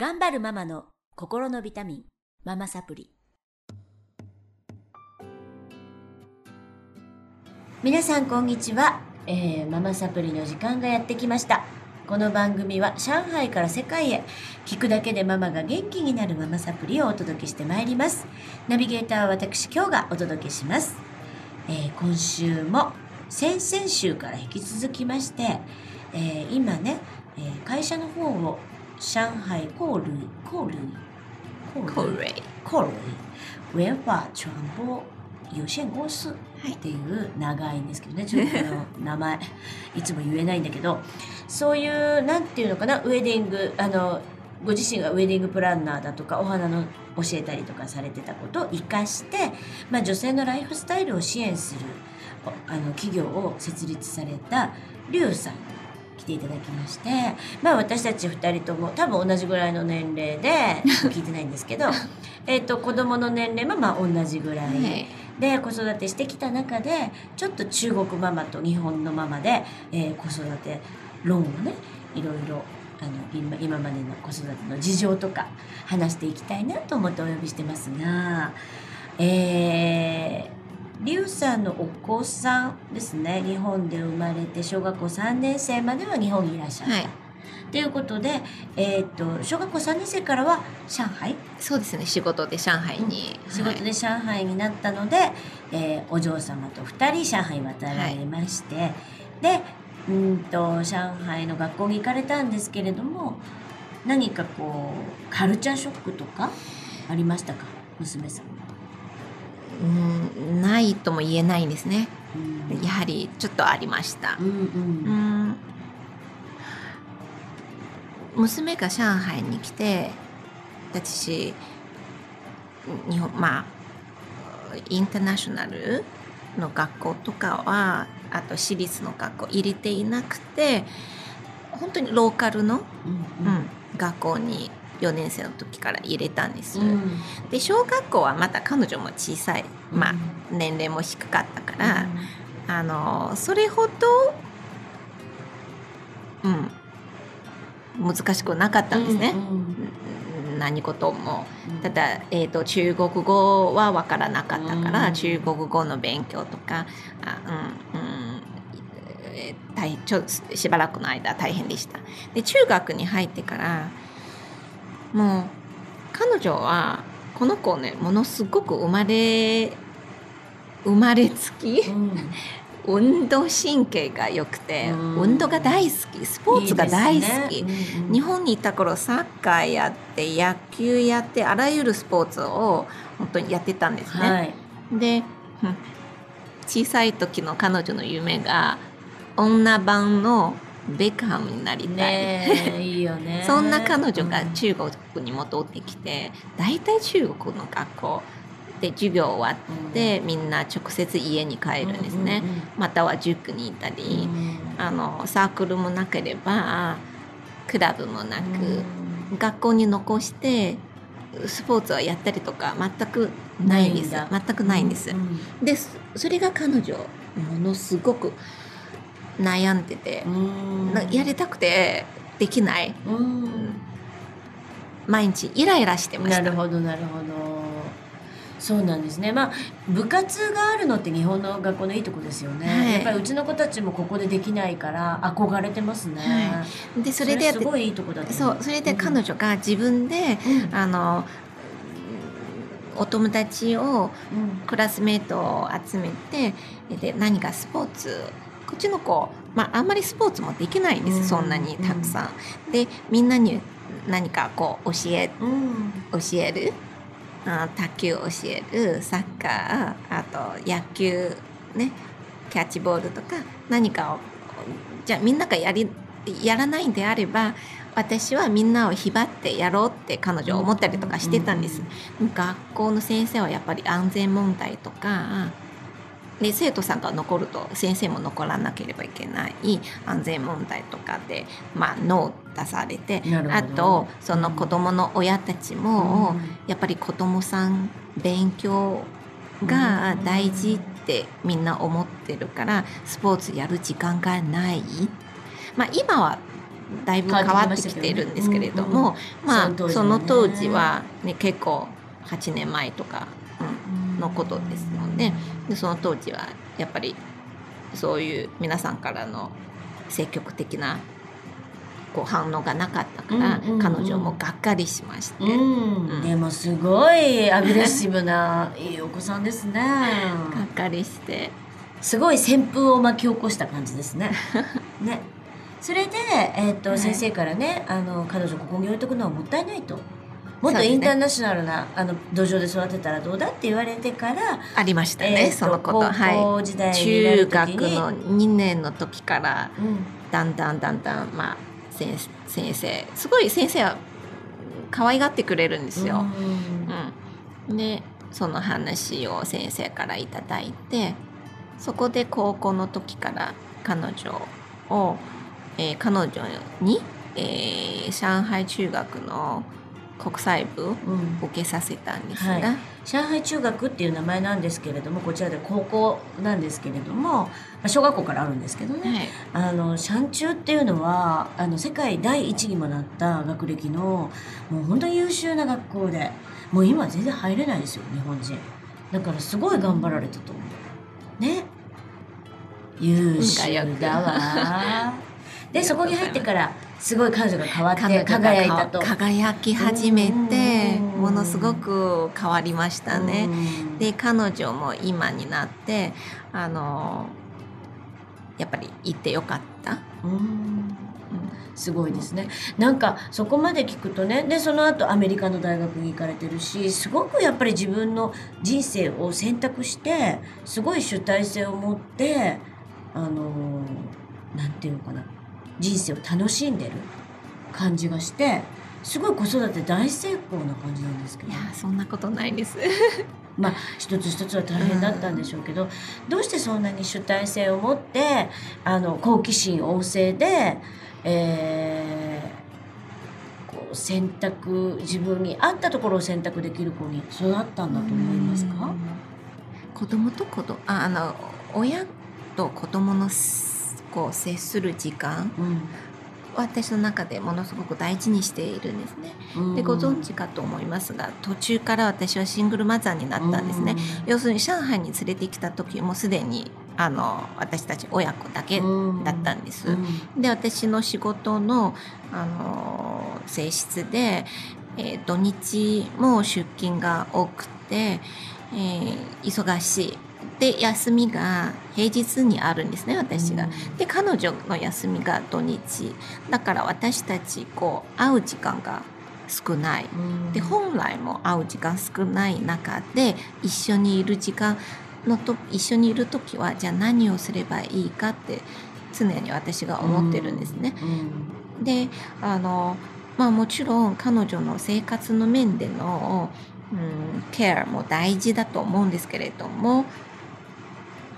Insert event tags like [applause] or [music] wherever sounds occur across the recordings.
頑張るママの心のビタミン、ママサプリ。皆さんこんにちは、えー、ママサプリの時間がやってきました。この番組は上海から世界へ聞くだけでママが元気になるママサプリをお届けしてまいります。ナビゲーターは私今日がお届けします。えー、今週も先々週から引き続きまして、えー、今ね、えー、会社の方を上海コールコールコールコール文化传播有限公司。っていう長いんですけどね、ちょっと名前。[laughs] いつも言えないんだけど。そういうなんていうのかな。ウェディング。あのご自身がウェディングプランナーだとかお花の教えたりとかされてたことを生かして、まあ、女性のライフスタイルを支援するあの企業を設立されたリュウさん来ていただきまして、まあ、私たち2人とも多分同じぐらいの年齢で聞いてないんですけど [laughs] えと子供の年齢もまあ同じぐらい。で子育てしてきた中でちょっと中国ママと日本のママで、えー、子育て論をねいろいろあの今今までの子育ての事情とか話していきたいなと思ってお呼びしてますが、えー、リュウさんのお子さんですね。日本で生まれて小学校3年生までは日本にいらっしゃった。はい。ということで、えーと、小学校3年生からは上海？そうですね。仕事で上海に、うん、仕事で上海になったので、はい、えー、お嬢様と2人上海渡られまして、はい、でうんと上海の学校に行かれたんですけれども何かこうカルチャーショックとかありましたか？娘さんうんないとも言えないんですね、うん、やはりちょっとありました、うん、うん、娘が上海に来て私日本まあインターナショナルの学校とかはあと私立の学校入れていなくて本当にローカルの、うん、うん、学校に4年生の時から入れたんです。うん、で小学校はまた彼女も小さい、まあ、年齢も低かったから、うん、あのそれほど、うん、難しくなかったんですね。何事も。ただ、えーと、中国語は分からなかったから、中国語の勉強とかあ、うんうん。えー、大ちょしばらくの間大変でした。で中学に入ってからもう彼女はこの子ねものすごく生まれ生まれつき、うん、運動神経が良くて、運動が大好きスポーツが大好き、ね。うん、日本にいた頃サッカーやって野球やってあらゆるスポーツを本当にやってたんですね。はい、で小さい時の彼女の夢が女版のベカハムになりたい。いいよね。[laughs] そんな彼女が中国に戻ってきて、大体中国の学校で授業終わって、みんな直接家に帰るんですね、または塾にいたり、あのサークルもなければクラブもなく、学校に残してスポーツはやったりとか全くないんです。全くないんです、でそれが彼女ものすごく悩んでてやりたくてできない、毎日イライラしてました。なるほどなるほど。そうなんですね。まあ部活があるのって日本の学校のいいとこですよね。はい、やっぱりうちの子たちもここでできないから憧れてますね。はい、でそれですごいいいとこだそうそれで彼女が自分で、うん、あのお友達を、クラスメートを集めてで何かスポーツこっちの子、まあ、あんまりスポーツもできないんです、うん、そんなにたくさん。うん、でみんなに何かこう教え,、教える？卓球教える？サッカー？あと野球？ね？キャッチボールとか？何かをじゃあみんながやりやらないんであれば私はみんなをひばってやろうって彼女は思ったりとかしてたんです。学校の先生はやっぱり安全問題とかで生徒さんが残ると先生も残らなければいけない安全問題とかで、まあ、ノー出されてあとその子どもの親たちも、やっぱり子どもさん勉強が大事ってみんな思ってるからスポーツやる時間がない。まあ、今はだいぶ変わってきてるんですけれども、まあその当時はね。結構8年前とか、うん、のことですのででその当時はやっぱりそういう皆さんからの積極的なこう反応がなかったから、うんうんうん、彼女もがっかりしまして、うん。うん、でもすごいアグレッシブないいお子さんですね。がっかりして。すごい旋風を巻き起こした感じですね。[laughs] ね。それで、えーと、はい、先生からねあの彼女ここに置いとくのはもったいないと。もっとインターナショナルな、ね、あの土壌で育てたらどうだって言われてからありましたね、えー、そのこと。高校時代になる時に、中学の2年の時から、うん、だんだんだんだんまあ先先生すごい先生は可愛がってくれるんですよ。うん、でその話を先生から頂いてそこで高校の時から彼女を、えー、彼女に、えー、上海中学の国際部受けさせたんですが、うんはい、上海中学っていう名前なんですけれどもこちらで高校なんですけれども小学校からあるんですけどね、はい、あの山中っていうのはあの世界第一にもなった学歴のもう本当に優秀な学校でもう今全然入れないですよ日本人。だからすごい頑張られたと思う。ね。優秀だわ。[laughs] でそこに入ってからすごい彼女が変わって輝いたと。輝き始めてものすごく変わりましたね。で彼女も今になってあのやっぱり行ってよかった。すごいですね。なんかそこまで聞くとねでその後アメリカの大学に行かれてるしすごくやっぱり自分の人生を選択してすごい主体性を持ってあのなんていうのかな人生を楽しんでる感じがしてすごい子育て大成功な感じなんですけど。いやそんなことないです。[laughs] まあ一つ一つは大変だったんでしょうけど、うん、どうしてそんなに主体性を持ってあの好奇心旺盛で、えー、こう選択自分に合ったところを選択できる子に育ったんだと思いますか？子供と子供ああの親と子供のこう接する時間、うん、私の中でものすごく大事にしているんですね。でご存知かと思いますが途中から私はシングルマザーになったんですね。要するに上海に連れてきた時もすでにあの私たち親子だけだったんです。で私の仕事のあの性質で、えー、土日も出勤が多くて、えー、忙しいで休みが平日にあるんですね私が。で彼女の休みが土日。だから私たちこう会う時間が少ない、で本来も会う時間少ない中で一緒にいる時間のと一緒にいる時はじゃあ何をすればいいかって常に私が思ってるんですね。であのまあもちろん彼女の生活の面でのうん、ケアも大事だと思うんですけれども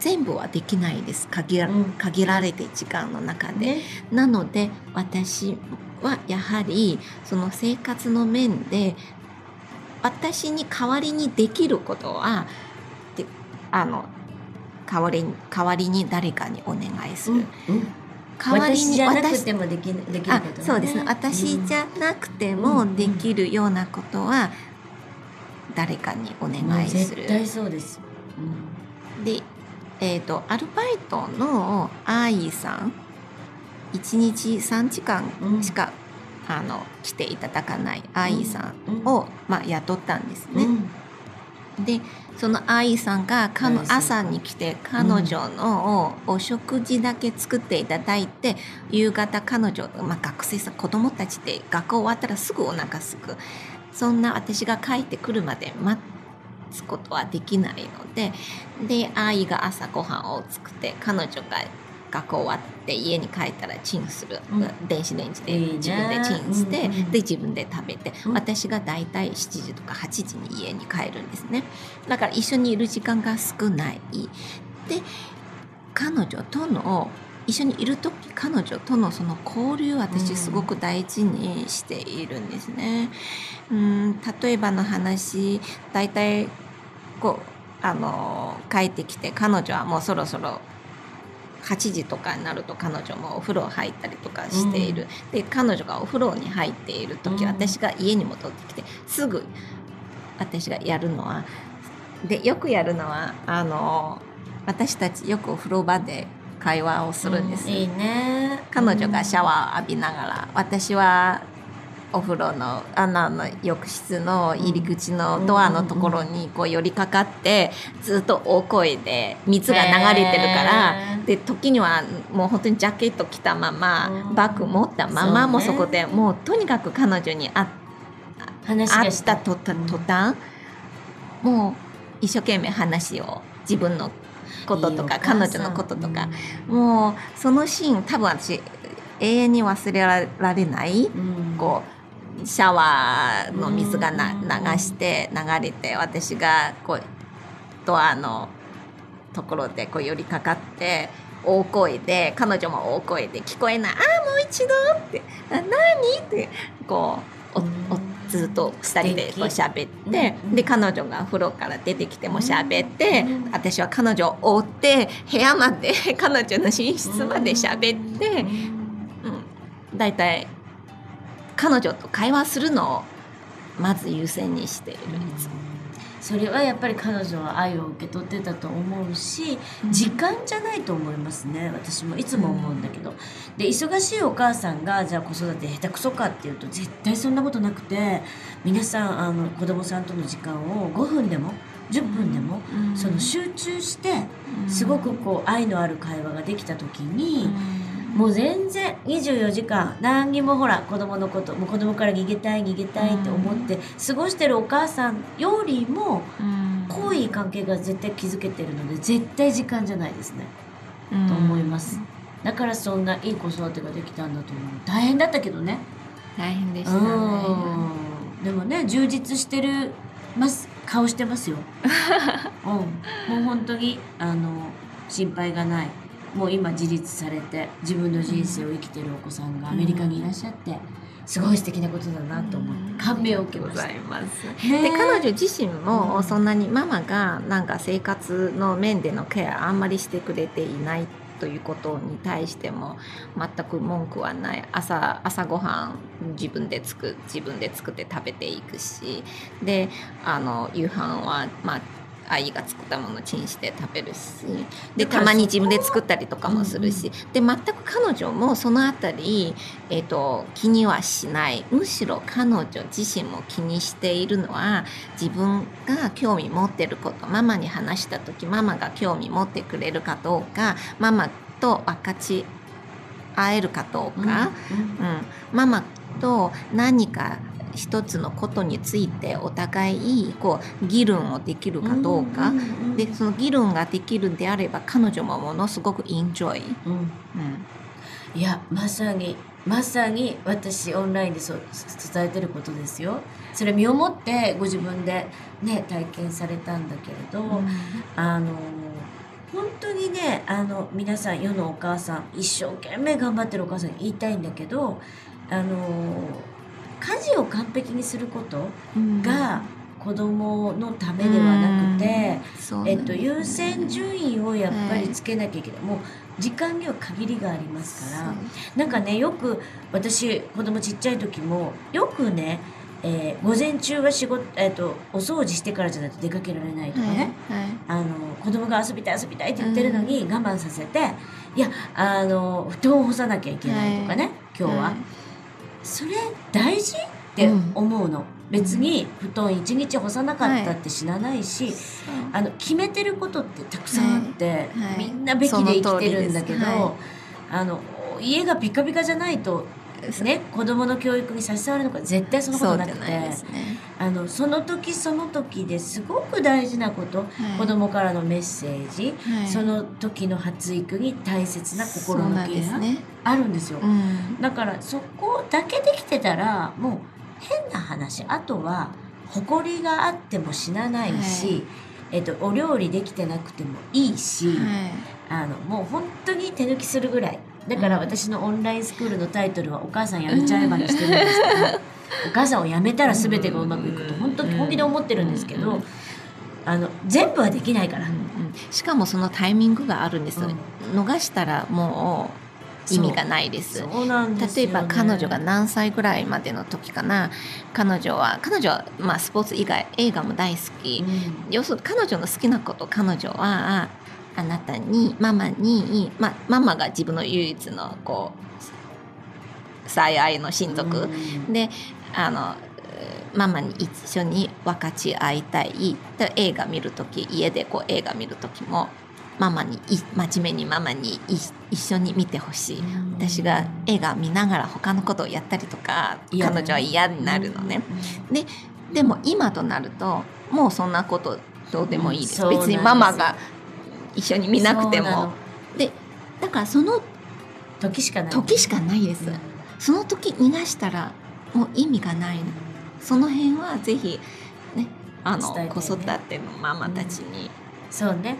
全部はできないです。限ら,、限られて時間の中で、ね、なので私はやはりその生活の面で私に代わりにできることはであの代わり代わりに誰かにお願いする。うんうん。代わりに私でもできできること、ね、そうです。ね私じゃなくてもできるようなことは誰かにお願いする。絶対そうです、うん、でえーと、アルバイトのアーイさん1日3時間しか、うん、あの来ていただかないアーイさんを、うん、まあ、雇ったんですね。うん、でそのアイさんがかの朝に来て彼女のお食事だけ作っていただいて、夕方彼女、まあ、学生さん子供たちで学校終わったらすぐお腹すく。そんな私が帰ってくるまで待ってつことはできないのでで愛が朝ごはんを作って彼女が学校終わって家に帰ったらチンする、うん、電子レンジで自分でチンして、で自分で食べて、うん、私が大体7時とか8時に家に帰るんですね。だから一緒にいる時間が少ない。で彼女との一緒にいる時彼女とのその交流私すごく大事にしているんですね。うん、例えばの話大体こうあの帰ってきて彼女はもうそろそろ8時とかになると彼女もお風呂入ったりとかしている、うん、で彼女がお風呂に入っている時、うん、私が家に戻ってきてすぐ私がやるのはでよくやるのはあの私たちよくお風呂場で会話をするんです、うん、いいね。彼女がシャワー浴びながら、私はお風呂の穴の浴室の入り口のドアのところにこう寄りかかってずっと大声で水が流れてるからで時にはもう本当にジャケット着たままバッグ持ったままもそこでもうとにかく彼女に会った途端もう一生懸命話を自分のこととか彼女のこととか、もうそのシーン多分私永遠に忘れられない、こうシャワーの水がな流して流れて私がこうドアのところでこう寄りかかって大声で彼女も大声で聞こえない「ああもう一度」って「何?」ってこうおおずっと2人でこう喋ってで彼女が風呂から出てきても喋って私は彼女を追って部屋まで [laughs] 彼女の寝室まで喋って、うん、だいたい彼女と会話するのをまず優先にしているいつも。それはやっぱり彼女は愛を受け取ってたと思うし、時間じゃないと思いますね私も。いつも思うんだけど、で忙しいお母さんがじゃあ子育て下手くそかっていうと絶対そんなことなくて皆さんあの子供さんとの時間を5分でも10分でも、その集中してすごくこう愛のある会話ができた時に。もう全然24時間何にもほら子供のこともう子供から逃げたい逃げたいって思って過ごしてるお母さんよりも濃い関係が絶対築けてるので絶対時間じゃないですね、と思います。だからそんないい子育てができたんだと思う。大変だったけどね。大変でしたね。でもね充実してるます顔してますよ、[laughs] うん、もう本当にあの心配がないもう今自立されて自分の人生を生きてるお子さんがアメリカにいらっしゃって、すごい素敵なことだなと思って感銘を受けました。で彼女自身もそんなにママがなんか生活の面でのケアあんまりしてくれていないということに対しても全く文句はない。朝朝ごはん自分で作自分で作って食べていくしであの夕飯はまあ愛が作ったものをチンして食べるし。でたまに自分で作ったりとかもするし、で全く彼女もその辺り、えーと、気にはしない。むしろ彼女自身も気にしているのは自分が興味持ってることママに話した時ママが興味持ってくれるかどうかママと分かち合えるかどうか、うん、うん。うん、ママと何か一つのことについてお互いこう議論をできるかどうか、でその議論ができるんであれば彼女もものすごくエンジョイ、うん、いやまさにまさに私オンラインでそう伝えてることですよ。それ身をもってご自分でね体験されたんだけれど、うん、あの本当にねあの皆さん世のお母さん一生懸命頑張ってるお母さん言いたいんだけどあの家事を完璧にすることが子供のためではなくて、うん、えっと、優先順位をやっぱりつけなきゃいけない、はい、もう時間には限りがありますから。なんかねよく私子供ちっちゃい時もよくねえー、午前中は仕事、えーと、お掃除してからじゃないと出かけられないとかね、はいはい、あの子供が遊びたい遊びたいって言ってるのに我慢させて、いやあの布団を干さなきゃいけないとかね、はい、今日は。それ大事？って思うの、うん、別に布団一日干さなかったって死なないし、はい、あの決めてることってたくさんあって、はい。はい、みんなべきで生きてるんだけど、あの家がピカピカじゃないとね、子供の教育に差し障るのか絶対そのことなくて、ね、あのその時その時ですごく大事なこと、はい、子供からのメッセージ、はい、その時の発育に大切な心のケア、ね、あるんですよ、うん、だからそこだけできてたらもう変な話。あとは誇りがあっても死なないし、はい、えっと、お料理できてなくてもいいし、あのもう本当に手抜きするぐらい。だから私のオンラインスクールのタイトルは「お母さんやめちゃえば」にしてるんですけど [laughs] お母さんを辞めたら全てがうまくいくと本当に本気で思ってるんですけどあの全部はできないから、うんうん。しかもそのタイミングがあるんです、逃したらもう意味がないです。そうなんです例えば彼女が何歳ぐらいまでの時かな。彼女は彼女は、まあ、スポーツ以外映画も大好き、うん。要するに彼女の好きなこと彼女はあなたにママに、まあ、ママが自分の唯一のこう最愛の親族、うん。であのママに一緒に分かち合いたい。で映画見る時家でこう映画見る時もママにい真面目にママにい一緒に見てほしい。うん私が映画見ながら他のことをやったりとか彼女は嫌になるのね。ででも今となるともうそんなことどうでもいいです、別にママが一緒に見なくても。でだからその時しかない。時しかないです、その時逃がしたらもう意味がないの。その辺はぜひねあの、ね。子育てのママたちにそうね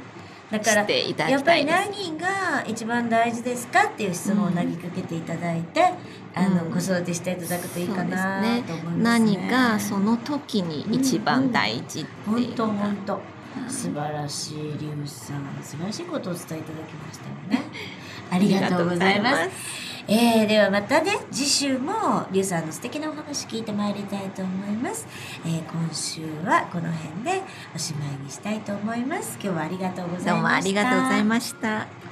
だからやっぱり何が一番大事ですかっていう質問を投げかけていただいて、あのうん。子育てしていただくといいかなと思いますね。何がその時に一番大事って本当いうのが、本当うん素晴らしいリュウさん素晴らしいことをお伝えいただきましたよね。[laughs] ありがとうございます。えー、ではまたね次週もリュウさんの素敵なお話聞いてまいりたいと思います、えー、今週はこの辺でおしまいにしたいと思います今日はありがとうございましたどうもありがとうございました。